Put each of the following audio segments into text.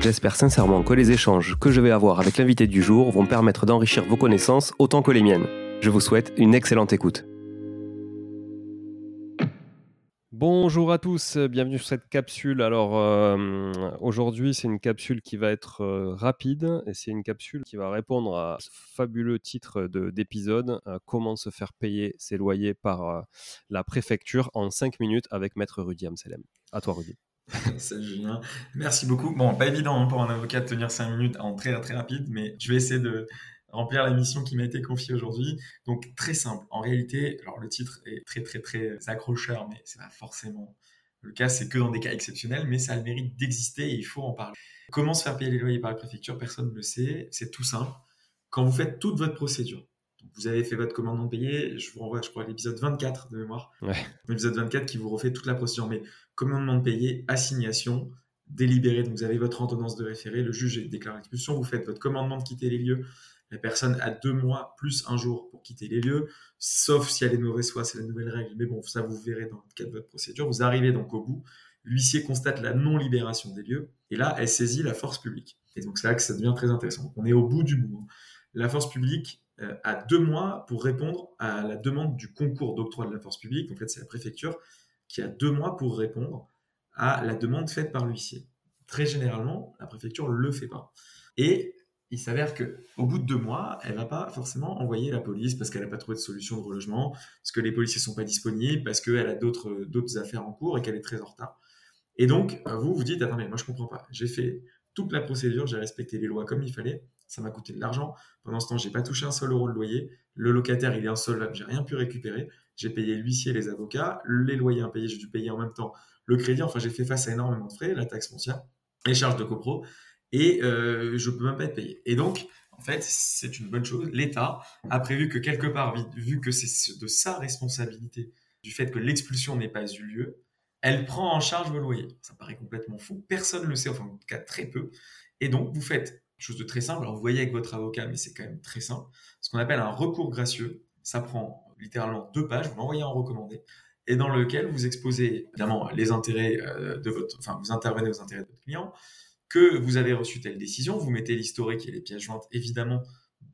J'espère sincèrement que les échanges que je vais avoir avec l'invité du jour vont permettre d'enrichir vos connaissances autant que les miennes. Je vous souhaite une excellente écoute. Bonjour à tous, bienvenue sur cette capsule. Alors euh, aujourd'hui c'est une capsule qui va être euh, rapide et c'est une capsule qui va répondre à ce fabuleux titre d'épisode euh, Comment se faire payer ses loyers par la préfecture en 5 minutes avec maître Rudy Amselem. À toi Rudy. Salut Julien. Merci beaucoup. Bon, pas évident hein, pour un avocat de tenir 5 minutes en très très rapide, mais je vais essayer de remplir la mission qui m'a été confiée aujourd'hui. Donc très simple. En réalité, alors le titre est très très très accrocheur, mais c'est pas forcément le cas. C'est que dans des cas exceptionnels, mais ça a le mérite d'exister et il faut en parler. Comment se faire payer les loyers par la préfecture? Personne ne le sait. C'est tout simple. Quand vous faites toute votre procédure, vous avez fait votre commandement de payer, je vous renvoie, je crois, à l'épisode 24 de mémoire. L'épisode 24 qui vous refait toute la procédure. Mais commandement de payer, assignation, délibéré. Donc vous avez votre ordonnance de référé, le juge déclare l'expulsion, vous faites votre commandement de quitter les lieux. La personne a deux mois plus un jour pour quitter les lieux, sauf si elle est de mauvaise foi, c'est la nouvelle règle. Mais bon, ça vous verrez dans le cadre de votre procédure. Vous arrivez donc au bout. L'huissier constate la non-libération des lieux et là, elle saisit la force publique. Et donc c'est là que ça devient très intéressant. on est au bout du bout. Hein. La force publique euh, a deux mois pour répondre à la demande du concours d'octroi de la force publique. En fait, c'est la préfecture qui a deux mois pour répondre à la demande faite par l'huissier. Très généralement, la préfecture ne le fait pas. Et il s'avère que au bout de deux mois, elle va pas forcément envoyer la police parce qu'elle n'a pas trouvé de solution de relogement, parce que les policiers sont pas disponibles, parce qu'elle a d'autres d'autres affaires en cours et qu'elle est très en retard. Et donc vous vous dites attendez, moi je comprends pas. J'ai fait toute la procédure, j'ai respecté les lois comme il fallait, ça m'a coûté de l'argent. Pendant ce temps, j'ai pas touché un seul euro de loyer. Le locataire, il est insolvable, j'ai rien pu récupérer. J'ai payé l'huissier, les avocats, les loyers impayés, j'ai dû payer en même temps le crédit. Enfin, j'ai fait face à énormément de frais, la taxe foncière, les charges de copro, et euh, je peux même pas être payé. Et donc, en fait, c'est une bonne chose. L'État a prévu que quelque part, vu que c'est de sa responsabilité, du fait que l'expulsion n'ait pas eu lieu, elle prend en charge vos loyers. Ça paraît complètement fou. Personne ne le sait, enfin, en tout cas, très peu. Et donc, vous faites chose de très simple. Alors, vous voyez avec votre avocat, mais c'est quand même très simple. Ce qu'on appelle un recours gracieux. Ça prend littéralement deux pages. Vous l'envoyez en recommandé et dans lequel vous exposez évidemment les intérêts euh, de votre, enfin, vous intervenez aux intérêts de votre client, que vous avez reçu telle décision. Vous mettez l'historique et les pièces jointes, évidemment,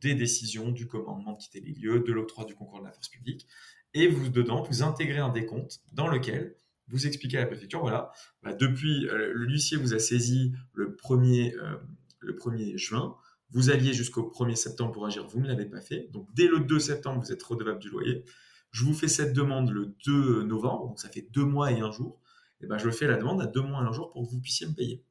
des décisions, du commandement de quitter les lieux, de l'octroi du concours de la force publique. Et vous, dedans, vous intégrez un décompte dans lequel vous expliquez à la préfecture, voilà, bah, depuis, euh, l'huissier vous a saisi le 1er, le 1er juin, vous alliez jusqu'au 1er septembre pour agir, vous ne l'avez pas fait. Donc dès le 2 septembre, vous êtes redevable du loyer. Je vous fais cette demande le 2 novembre, donc ça fait deux mois et un jour. Et ben je fais la demande à deux mois et un jour pour que vous puissiez me payer.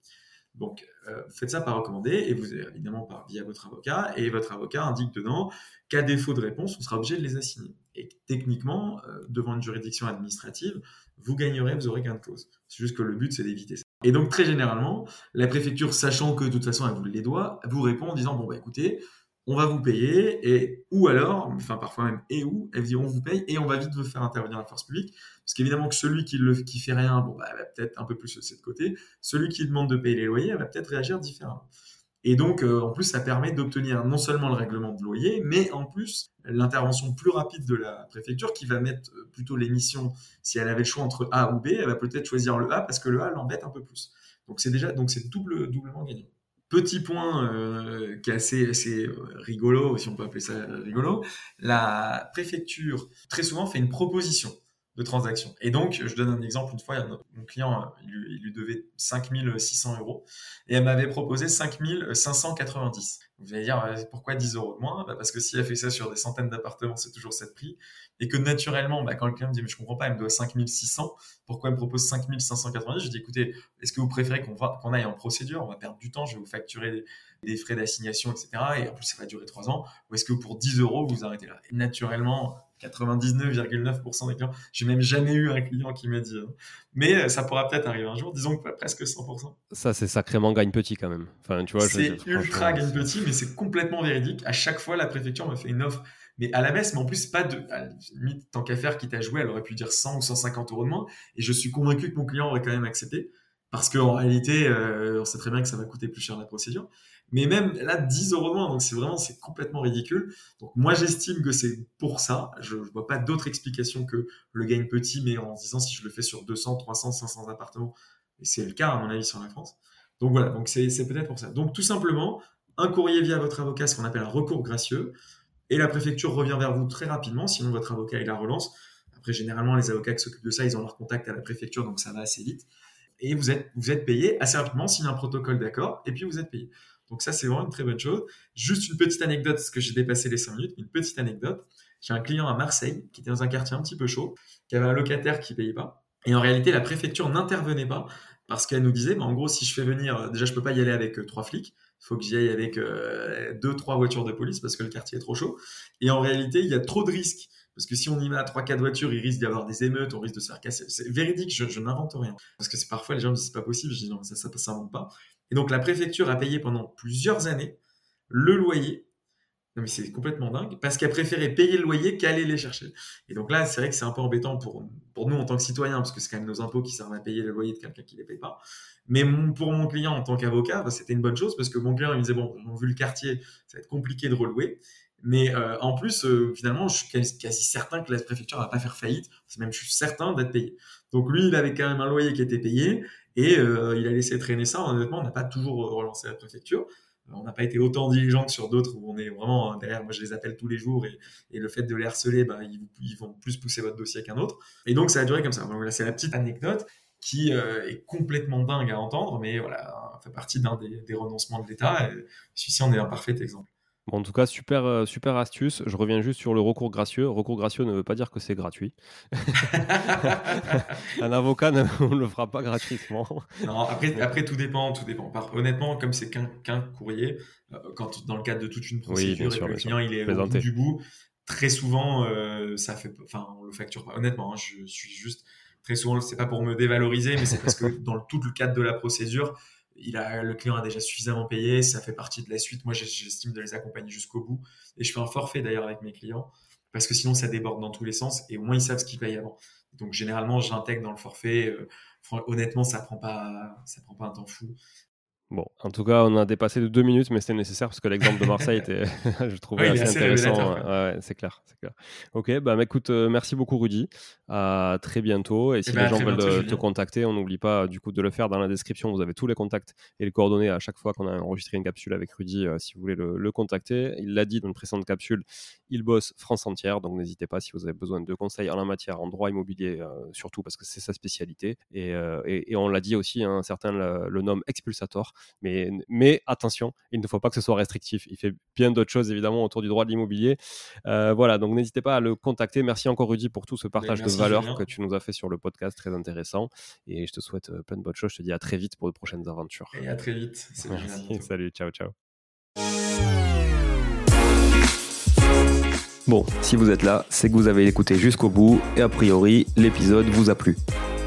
Donc, euh, faites ça par recommandé et vous évidemment par via votre avocat et votre avocat indique dedans qu'à défaut de réponse, on sera obligé de les assigner. Et techniquement, euh, devant une juridiction administrative, vous gagnerez, vous aurez gain de cause. C'est juste que le but, c'est d'éviter ça. Et donc, très généralement, la préfecture, sachant que de toute façon, elle vous les doit, vous répond en disant, bon, bah écoutez, on va vous payer, et ou alors, enfin parfois même, et où, elles diront, on vous paye, et on va vite vous faire intervenir la force publique, parce qu'évidemment que celui qui, le, qui fait rien, bon, bah, va peut-être un peu plus de côté, celui qui demande de payer les loyers, elle va peut-être réagir différemment. Et donc, euh, en plus, ça permet d'obtenir non seulement le règlement de loyer, mais en plus l'intervention plus rapide de la préfecture qui va mettre euh, plutôt l'émission, si elle avait le choix entre A ou B, elle va peut-être choisir le A parce que le A l'embête un peu plus. Donc c'est déjà, donc c'est double, doublement gagnant. Petit point euh, qui est assez, assez rigolo, si on peut appeler ça rigolo, la préfecture très souvent fait une proposition de transactions. Et donc, je donne un exemple. Une fois, mon client, il lui, il lui devait 5600 euros et elle m'avait proposé 5590. Vous allez dire, euh, pourquoi 10 euros de moins? Bah Parce que si elle fait ça sur des centaines d'appartements, c'est toujours cette prix. Et que naturellement, bah, quand le client me dit, mais je comprends pas, elle me doit 5600, pourquoi elle me propose 5590 Je dis, écoutez, est-ce que vous préférez qu'on aille en procédure? On va perdre du temps, je vais vous facturer des, frais d'assignation, etc. Et en plus, ça va durer 3 ans. Ou est-ce que pour 10 euros, vous arrêtez là? Et naturellement, 99,9% des clients. J'ai même jamais eu un client qui m'a dit. Hein. Mais euh, ça pourra peut-être arriver un jour, disons que presque 100%. Ça, c'est sacrément gagne petit quand même. Enfin, tu vois, c'est ultra gagne petit, mais c'est complètement véridique. À chaque fois, la préfecture me fait une offre, mais à la baisse, mais en plus, pas de. limite, tant qu'à faire, qui t'a joué, elle aurait pu dire 100 ou 150 euros de moins. Et je suis convaincu que mon client aurait quand même accepté. Parce qu'en réalité, euh, on sait très bien que ça va coûter plus cher la procédure. Mais même là, 10 euros moins, donc c'est vraiment, c'est complètement ridicule. Donc moi, j'estime que c'est pour ça. Je ne vois pas d'autre explication que le gain petit, mais en disant si je le fais sur 200, 300, 500 appartements, et c'est le cas à mon avis sur la France. Donc voilà, donc c'est peut-être pour ça. Donc tout simplement, un courrier via votre avocat, ce qu'on appelle un recours gracieux, et la préfecture revient vers vous très rapidement, sinon votre avocat il la relance. Après, généralement, les avocats qui s'occupent de ça, ils ont leur contact à la préfecture, donc ça va assez vite. Et vous êtes, payé assez rapidement, signe un protocole d'accord, et puis vous êtes payé. Donc ça, c'est vraiment une très bonne chose. Juste une petite anecdote, parce que j'ai dépassé les 5 minutes, une petite anecdote. J'ai un client à Marseille qui était dans un quartier un petit peu chaud, qui avait un locataire qui payait pas. Et en réalité, la préfecture n'intervenait pas parce qu'elle nous disait, bah, en gros, si je fais venir, déjà, je peux pas y aller avec euh, trois flics. Il faut que j'y aille avec euh, deux, trois voitures de police parce que le quartier est trop chaud. Et en réalité, il y a trop de risques. Parce que si on y met à 3-4 voitures, il risque d'y avoir des émeutes, on risque de se faire casser. C'est véridique, je, n'invente rien. Parce que c'est parfois les gens me disent c'est pas possible, je dis non, ça, ça, ça s'invente pas. Et donc la préfecture a payé pendant plusieurs années le loyer. Non mais c'est complètement dingue, parce qu'elle préféré payer le loyer qu'aller les chercher. Et donc là, c'est vrai que c'est un peu embêtant pour, pour nous en tant que citoyens, parce que c'est quand même nos impôts qui servent à payer le loyer de quelqu'un qui ne les paye pas. Mais pour mon client en tant qu'avocat, bah, c'était une bonne chose, parce que mon client il me disait, bon, vu le quartier, ça va être compliqué de relouer. Mais euh, en plus, euh, finalement, je suis quasi, certain que la préfecture va pas faire faillite. Même, je suis certain d'être payé. Donc lui, il avait quand même un loyer qui était payé. Et euh, il a laissé traîner ça. Honnêtement, on n'a pas toujours relancé la préfecture. On n'a pas été autant diligent que sur d'autres où on est vraiment hein, derrière. Moi, je les appelle tous les jours et, le fait de les harceler, bah, ils, vont plus pousser votre dossier qu'un autre. Et donc, ça a duré comme ça. Donc, c'est la petite anecdote qui est complètement dingue à entendre, mais voilà, fait partie d'un des, des, renoncements de l'État. Celui-ci en est un parfait exemple en tout cas, super, euh, super astuce. Je reviens juste sur le recours gracieux. Recours gracieux ne veut pas dire que c'est gratuit. un avocat ne le fera pas gratuitement. Non, après, après, tout dépend. Tout dépend. honnêtement, comme c'est qu'un courrier, euh, quand dans le cadre de toute une procédure et que le client il est au bout du bout, très souvent, euh, ça fait, enfin, on le facture pas. Honnêtement, hein, je suis juste très souvent, c'est pas pour me dévaloriser, mais c'est parce que dans tout le cadre de la procédure, il a, le client a déjà suffisamment payé, ça fait partie de la suite. Moi, j'estime de les accompagner jusqu'au bout. Et je fais un forfait d'ailleurs avec mes clients, parce que sinon, ça déborde dans tous les sens, et au moins, ils savent ce qu'ils payent avant. Donc, généralement, j'intègre dans le forfait. Euh, honnêtement, ça prend ça prend pas un temps fou. Bon, en tout cas, on a dépassé de deux minutes, mais c'était nécessaire parce que l'exemple de Marseille était, je trouvais assez, intéressant. Ouais, c'est clair, c'est clair. Ok, bah écoute, euh, merci beaucoup Rudy. À très bientôt. Et si eh les ben, gens veulent te contacter, on n'oublie pas du coup de le faire dans la description. Vous avez tous les contacts et les coordonnées à chaque fois qu'on a enregistré une capsule avec Rudy, euh, si vous voulez le, contacter. Il l'a dit dans une précédente capsule, il bosse France entière, donc n'hésitez pas si vous avez besoin de conseils en la matière, en droit immobilier euh, surtout parce que c'est sa spécialité. Et, et, on l'a dit aussi, hein, certains le, le nomment expulsator. Mais, mais attention, il ne faut pas que ce soit restrictif. Il fait bien d'autres choses, évidemment, autour du droit de l'immobilier. Euh, voilà, donc n'hésitez pas à le contacter. Merci encore, Rudy, pour tout ce partage de valeurs que tu nous as fait sur le podcast, très intéressant. Et je te souhaite euh, plein de bonnes choses. Je te dis à très vite pour de prochaines aventures. Et à très vite. Salut, ciao, ciao. Bon, si vous êtes là, c'est que vous avez écouté jusqu'au bout et a priori, l'épisode vous a plu.